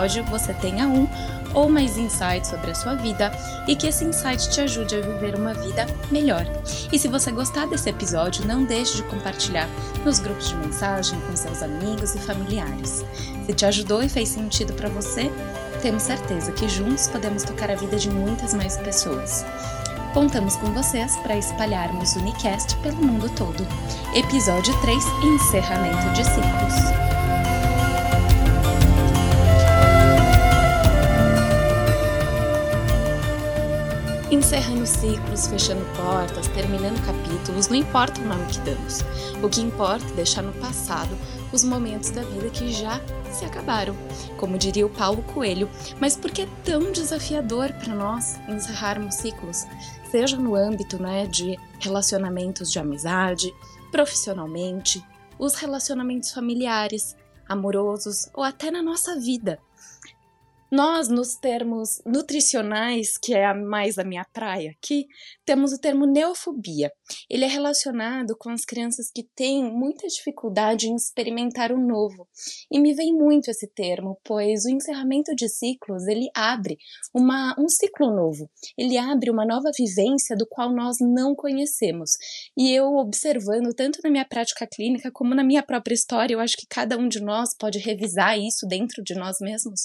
episódio, você tenha um ou mais insights sobre a sua vida e que esse insight te ajude a viver uma vida melhor. E se você gostar desse episódio, não deixe de compartilhar nos grupos de mensagem com seus amigos e familiares. Se te ajudou e fez sentido para você, temos certeza que juntos podemos tocar a vida de muitas mais pessoas. Contamos com vocês para espalharmos o Unicast pelo mundo todo. Episódio 3 Encerramento de Ciclos. Encerrando ciclos, fechando portas, terminando capítulos, não importa o nome que damos. O que importa é deixar no passado os momentos da vida que já se acabaram, como diria o Paulo Coelho. Mas por que é tão desafiador para nós encerrarmos ciclos? Seja no âmbito né, de relacionamentos de amizade, profissionalmente, os relacionamentos familiares, amorosos ou até na nossa vida. Nós, nos termos nutricionais, que é mais a minha praia aqui, temos o termo neofobia. Ele é relacionado com as crianças que têm muita dificuldade em experimentar o novo. E me vem muito esse termo, pois o encerramento de ciclos, ele abre uma, um ciclo novo. Ele abre uma nova vivência do qual nós não conhecemos. E eu observando tanto na minha prática clínica como na minha própria história, eu acho que cada um de nós pode revisar isso dentro de nós mesmos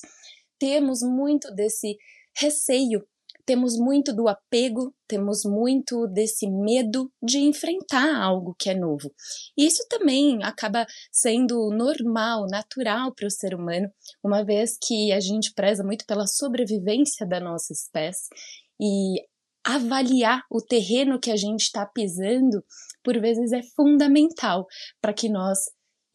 temos muito desse receio, temos muito do apego, temos muito desse medo de enfrentar algo que é novo. E isso também acaba sendo normal, natural para o ser humano, uma vez que a gente preza muito pela sobrevivência da nossa espécie e avaliar o terreno que a gente está pisando, por vezes é fundamental para que nós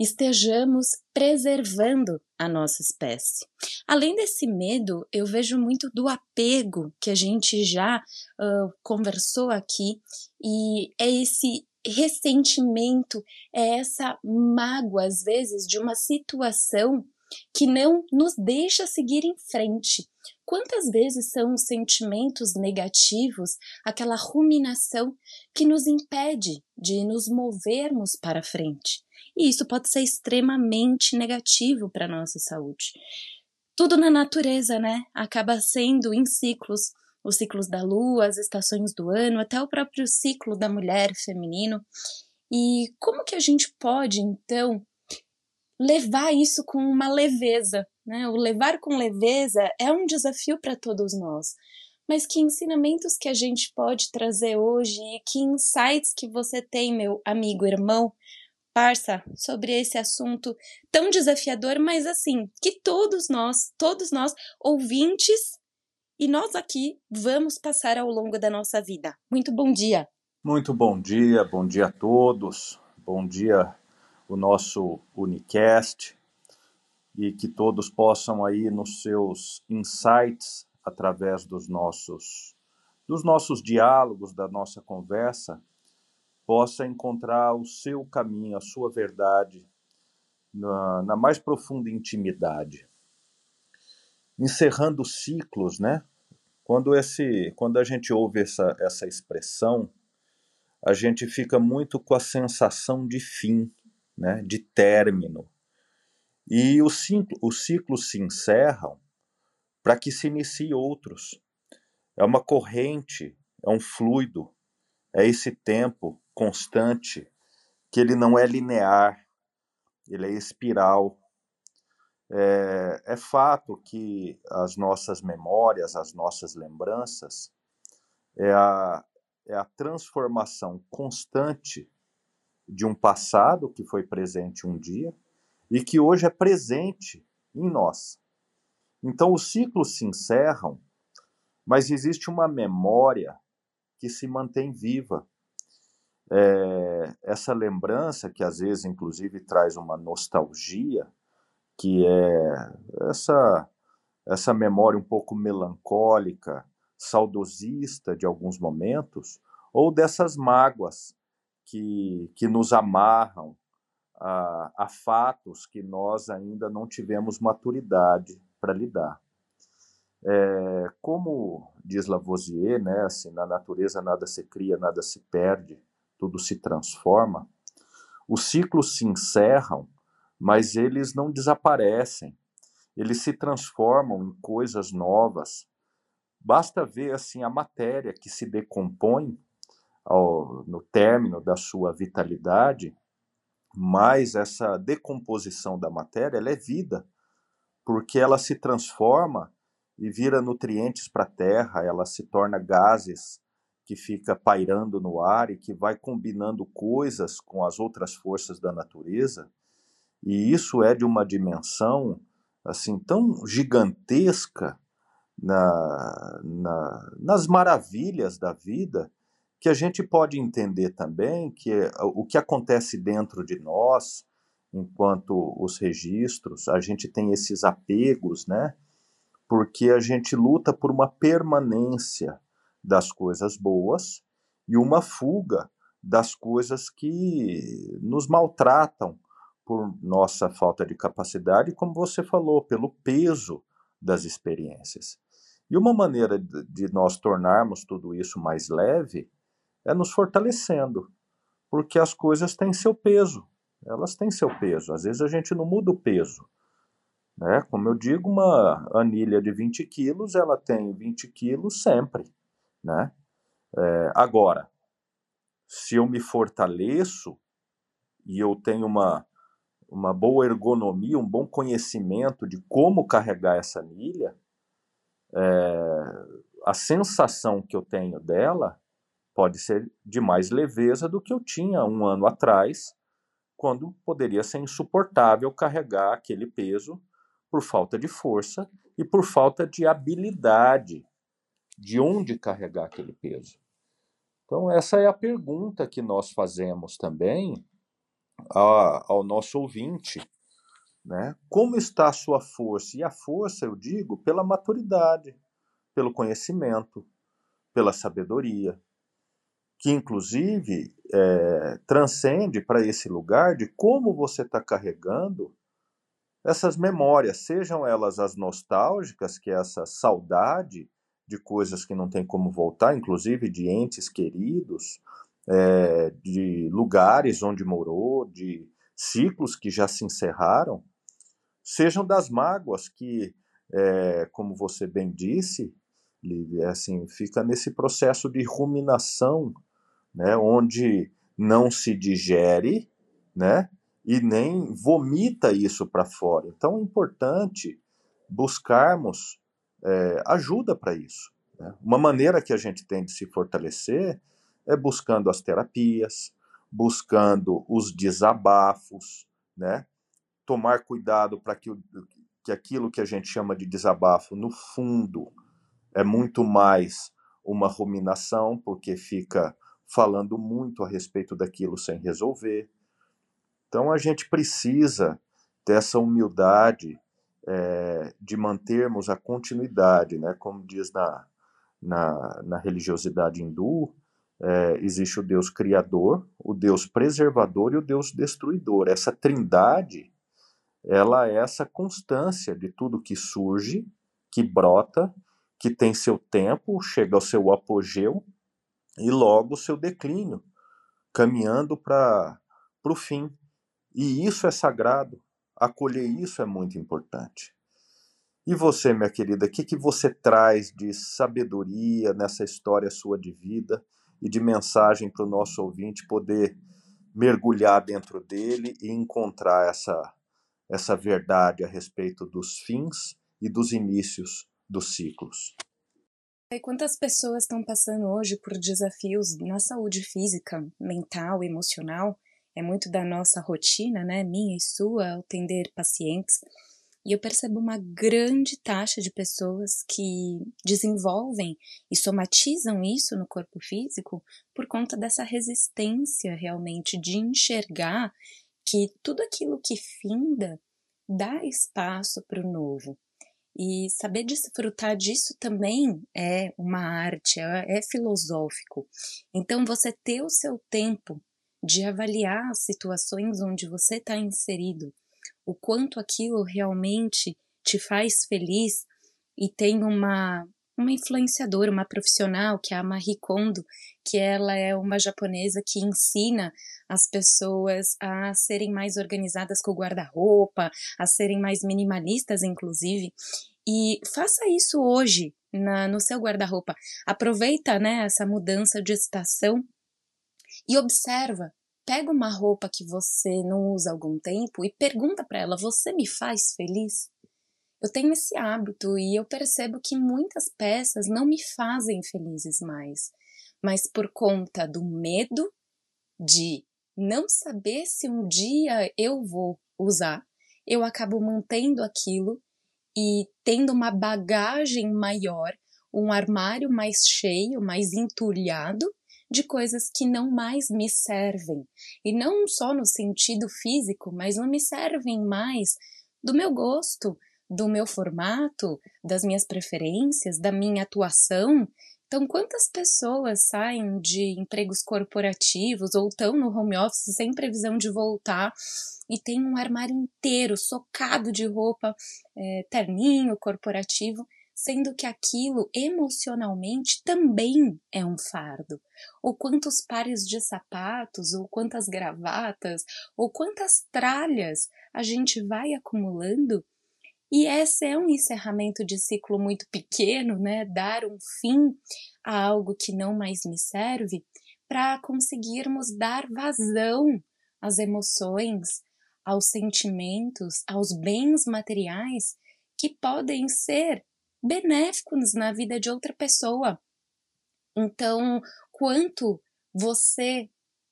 estejamos preservando a nossa espécie. Além desse medo, eu vejo muito do apego que a gente já uh, conversou aqui, e é esse ressentimento, é essa mágoa, às vezes, de uma situação que não nos deixa seguir em frente. Quantas vezes são os sentimentos negativos, aquela ruminação que nos impede de nos movermos para frente? E isso pode ser extremamente negativo para a nossa saúde. Tudo na natureza, né? Acaba sendo em ciclos os ciclos da lua, as estações do ano, até o próprio ciclo da mulher feminino. E como que a gente pode, então, levar isso com uma leveza? Né? O levar com leveza é um desafio para todos nós. Mas que ensinamentos que a gente pode trazer hoje e que insights que você tem, meu amigo, irmão, parça, sobre esse assunto tão desafiador, mas assim, que todos nós, todos nós, ouvintes, e nós aqui vamos passar ao longo da nossa vida. Muito bom dia. Muito bom dia, bom dia a todos. Bom dia o nosso Unicast e que todos possam aí nos seus insights através dos nossos dos nossos diálogos, da nossa conversa, possa encontrar o seu caminho, a sua verdade na, na mais profunda intimidade. Encerrando ciclos, né? Quando, esse, quando a gente ouve essa, essa expressão, a gente fica muito com a sensação de fim, né? de término. E os ciclo, os ciclos se encerram para que se inicie outros. É uma corrente, é um fluido, é esse tempo constante, que ele não é linear, ele é espiral. É, é fato que as nossas memórias, as nossas lembranças, é a, é a transformação constante de um passado que foi presente um dia e que hoje é presente em nós. Então os ciclos se encerram, mas existe uma memória que se mantém viva é, essa lembrança, que às vezes inclusive traz uma nostalgia, que é essa, essa memória um pouco melancólica, saudosista de alguns momentos, ou dessas mágoas que, que nos amarram a, a fatos que nós ainda não tivemos maturidade para lidar. É, como diz Lavoisier, né, assim, na natureza nada se cria, nada se perde, tudo se transforma, os ciclos se encerram, mas eles não desaparecem, eles se transformam em coisas novas. Basta ver assim a matéria que se decompõe ao, no término da sua vitalidade, mas essa decomposição da matéria ela é vida, porque ela se transforma e vira nutrientes para a terra, ela se torna gases que fica pairando no ar e que vai combinando coisas com as outras forças da natureza. E isso é de uma dimensão assim tão gigantesca na, na, nas maravilhas da vida que a gente pode entender também que o que acontece dentro de nós, enquanto os registros, a gente tem esses apegos, né? Porque a gente luta por uma permanência das coisas boas e uma fuga das coisas que nos maltratam por nossa falta de capacidade, como você falou, pelo peso das experiências. E uma maneira de nós tornarmos tudo isso mais leve é nos fortalecendo, porque as coisas têm seu peso, elas têm seu peso. Às vezes a gente não muda o peso. Né? Como eu digo, uma anilha de 20 quilos, ela tem 20 quilos sempre. Né? É, agora, se eu me fortaleço e eu tenho uma, uma boa ergonomia, um bom conhecimento de como carregar essa anilha, é, a sensação que eu tenho dela pode ser de mais leveza do que eu tinha um ano atrás, quando poderia ser insuportável carregar aquele peso por falta de força e por falta de habilidade de onde carregar aquele peso. Então, essa é a pergunta que nós fazemos também ao nosso ouvinte. Né? Como está a sua força? E a força, eu digo, pela maturidade, pelo conhecimento, pela sabedoria, que inclusive é, transcende para esse lugar de como você está carregando essas memórias, sejam elas as nostálgicas, que é essa saudade de coisas que não tem como voltar, inclusive de entes queridos, é, de lugares onde morou, de ciclos que já se encerraram, sejam das mágoas que, é, como você bem disse, assim, fica nesse processo de ruminação, né, onde não se digere, né, e nem vomita isso para fora. Então é importante buscarmos é, ajuda para isso. Né? Uma maneira que a gente tem de se fortalecer é buscando as terapias, buscando os desabafos, né? tomar cuidado para que, que aquilo que a gente chama de desabafo, no fundo, é muito mais uma ruminação, porque fica falando muito a respeito daquilo sem resolver. Então a gente precisa dessa humildade é, de mantermos a continuidade, né? Como diz na, na, na religiosidade hindu, é, existe o Deus criador, o Deus preservador e o Deus destruidor. Essa trindade, ela é essa constância de tudo que surge, que brota, que tem seu tempo, chega ao seu apogeu e logo o seu declínio, caminhando para o fim. E isso é sagrado. Acolher isso é muito importante. E você, minha querida, o que, que você traz de sabedoria nessa história sua de vida e de mensagem para o nosso ouvinte poder mergulhar dentro dele e encontrar essa, essa verdade a respeito dos fins e dos inícios dos ciclos? E quantas pessoas estão passando hoje por desafios na saúde física, mental, emocional? é muito da nossa rotina, né, minha e sua, atender pacientes. E eu percebo uma grande taxa de pessoas que desenvolvem e somatizam isso no corpo físico por conta dessa resistência realmente de enxergar que tudo aquilo que finda dá espaço para o novo. E saber desfrutar disso também é uma arte, é, é filosófico. Então, você ter o seu tempo de avaliar as situações onde você está inserido, o quanto aquilo realmente te faz feliz e tem uma, uma influenciadora, uma profissional, que é a Marie Kondo, que ela é uma japonesa que ensina as pessoas a serem mais organizadas com o guarda-roupa, a serem mais minimalistas, inclusive. E faça isso hoje na, no seu guarda-roupa. Aproveita né, essa mudança de estação e observa. Pega uma roupa que você não usa há algum tempo e pergunta para ela: Você me faz feliz? Eu tenho esse hábito e eu percebo que muitas peças não me fazem felizes mais, mas por conta do medo de não saber se um dia eu vou usar, eu acabo mantendo aquilo e tendo uma bagagem maior, um armário mais cheio, mais entulhado de coisas que não mais me servem. E não só no sentido físico, mas não me servem mais do meu gosto, do meu formato, das minhas preferências, da minha atuação. Então, quantas pessoas saem de empregos corporativos ou estão no home office sem previsão de voltar e tem um armário inteiro socado de roupa, é, terninho, corporativo, sendo que aquilo emocionalmente também é um fardo. Ou quantos pares de sapatos, ou quantas gravatas, ou quantas tralhas a gente vai acumulando e esse é um encerramento de ciclo muito pequeno, né? Dar um fim a algo que não mais me serve, para conseguirmos dar vazão às emoções, aos sentimentos, aos bens materiais que podem ser benéficos na vida de outra pessoa. Então, quanto você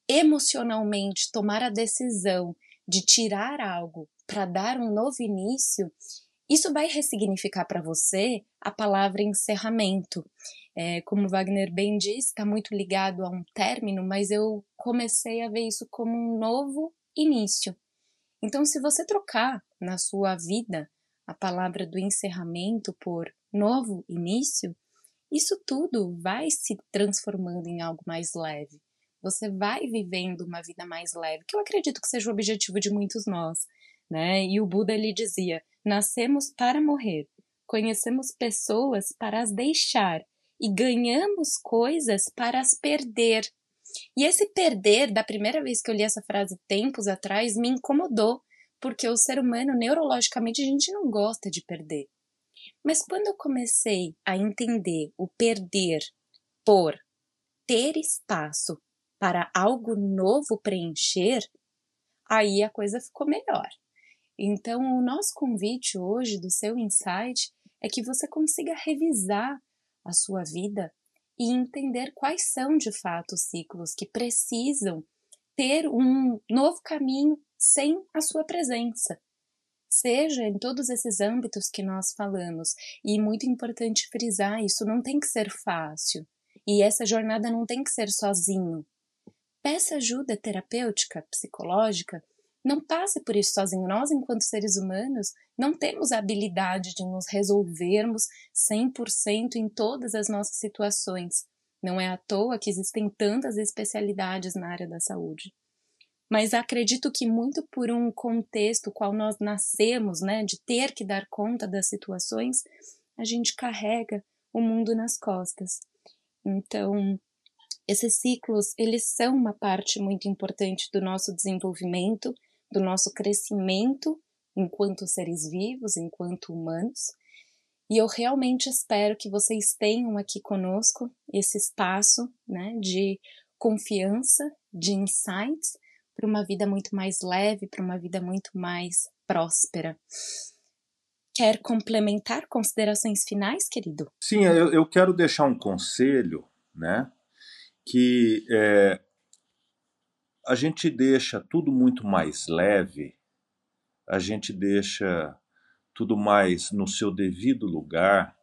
emocionalmente tomar a decisão de tirar algo para dar um novo início, isso vai ressignificar para você a palavra encerramento. É, como Wagner bem disse, está muito ligado a um término, mas eu comecei a ver isso como um novo início. Então, se você trocar na sua vida a palavra do encerramento por novo início, isso tudo vai se transformando em algo mais leve. Você vai vivendo uma vida mais leve, que eu acredito que seja o objetivo de muitos nós, né? E o Buda lhe dizia: Nascemos para morrer, conhecemos pessoas para as deixar e ganhamos coisas para as perder. E esse perder, da primeira vez que eu li essa frase tempos atrás, me incomodou, porque o ser humano, neurologicamente, a gente não gosta de perder. Mas quando eu comecei a entender o perder por ter espaço para algo novo preencher, aí a coisa ficou melhor. Então, o nosso convite hoje do seu insight é que você consiga revisar a sua vida e entender quais são de fato os ciclos que precisam ter um novo caminho sem a sua presença. Seja em todos esses âmbitos que nós falamos, e muito importante frisar: isso não tem que ser fácil, e essa jornada não tem que ser sozinho. Peça ajuda terapêutica, psicológica, não passe por isso sozinho. Nós, enquanto seres humanos, não temos a habilidade de nos resolvermos 100% em todas as nossas situações. Não é à toa que existem tantas especialidades na área da saúde. Mas acredito que muito por um contexto qual nós nascemos, né, de ter que dar conta das situações, a gente carrega o mundo nas costas. Então, esses ciclos, eles são uma parte muito importante do nosso desenvolvimento do nosso crescimento enquanto seres vivos, enquanto humanos. E eu realmente espero que vocês tenham aqui conosco esse espaço né, de confiança, de insights, para uma vida muito mais leve, para uma vida muito mais próspera. Quer complementar considerações finais, querido? Sim, eu, eu quero deixar um conselho, né? Que é, a gente deixa tudo muito mais leve, a gente deixa tudo mais no seu devido lugar,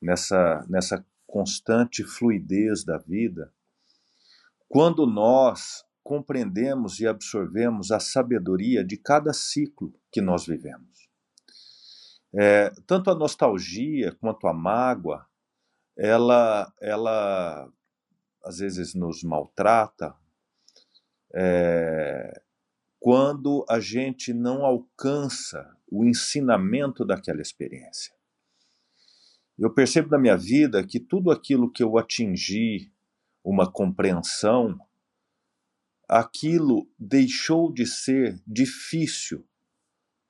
nessa, nessa constante fluidez da vida, quando nós compreendemos e absorvemos a sabedoria de cada ciclo que nós vivemos. É, tanto a nostalgia quanto a mágoa, ela, ela às vezes nos maltrata, é, quando a gente não alcança o ensinamento daquela experiência. Eu percebo na minha vida que tudo aquilo que eu atingi, uma compreensão, aquilo deixou de ser difícil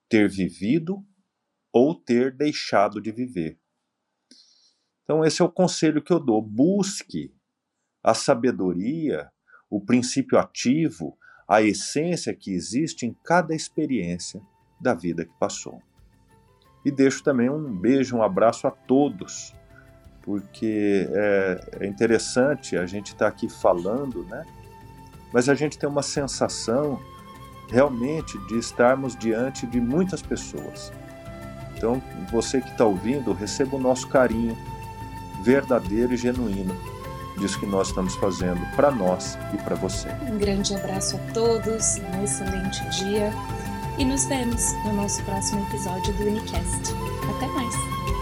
ter vivido ou ter deixado de viver. Então, esse é o conselho que eu dou. Busque a sabedoria, o princípio ativo, a essência que existe em cada experiência da vida que passou. E deixo também um beijo, um abraço a todos, porque é, é interessante a gente estar tá aqui falando, né? Mas a gente tem uma sensação realmente de estarmos diante de muitas pessoas. Então, você que está ouvindo, receba o nosso carinho verdadeiro e genuíno disso que nós estamos fazendo para nós e para você. Um grande abraço a todos, um excelente dia e nos vemos no nosso próximo episódio do Unicast. Até mais!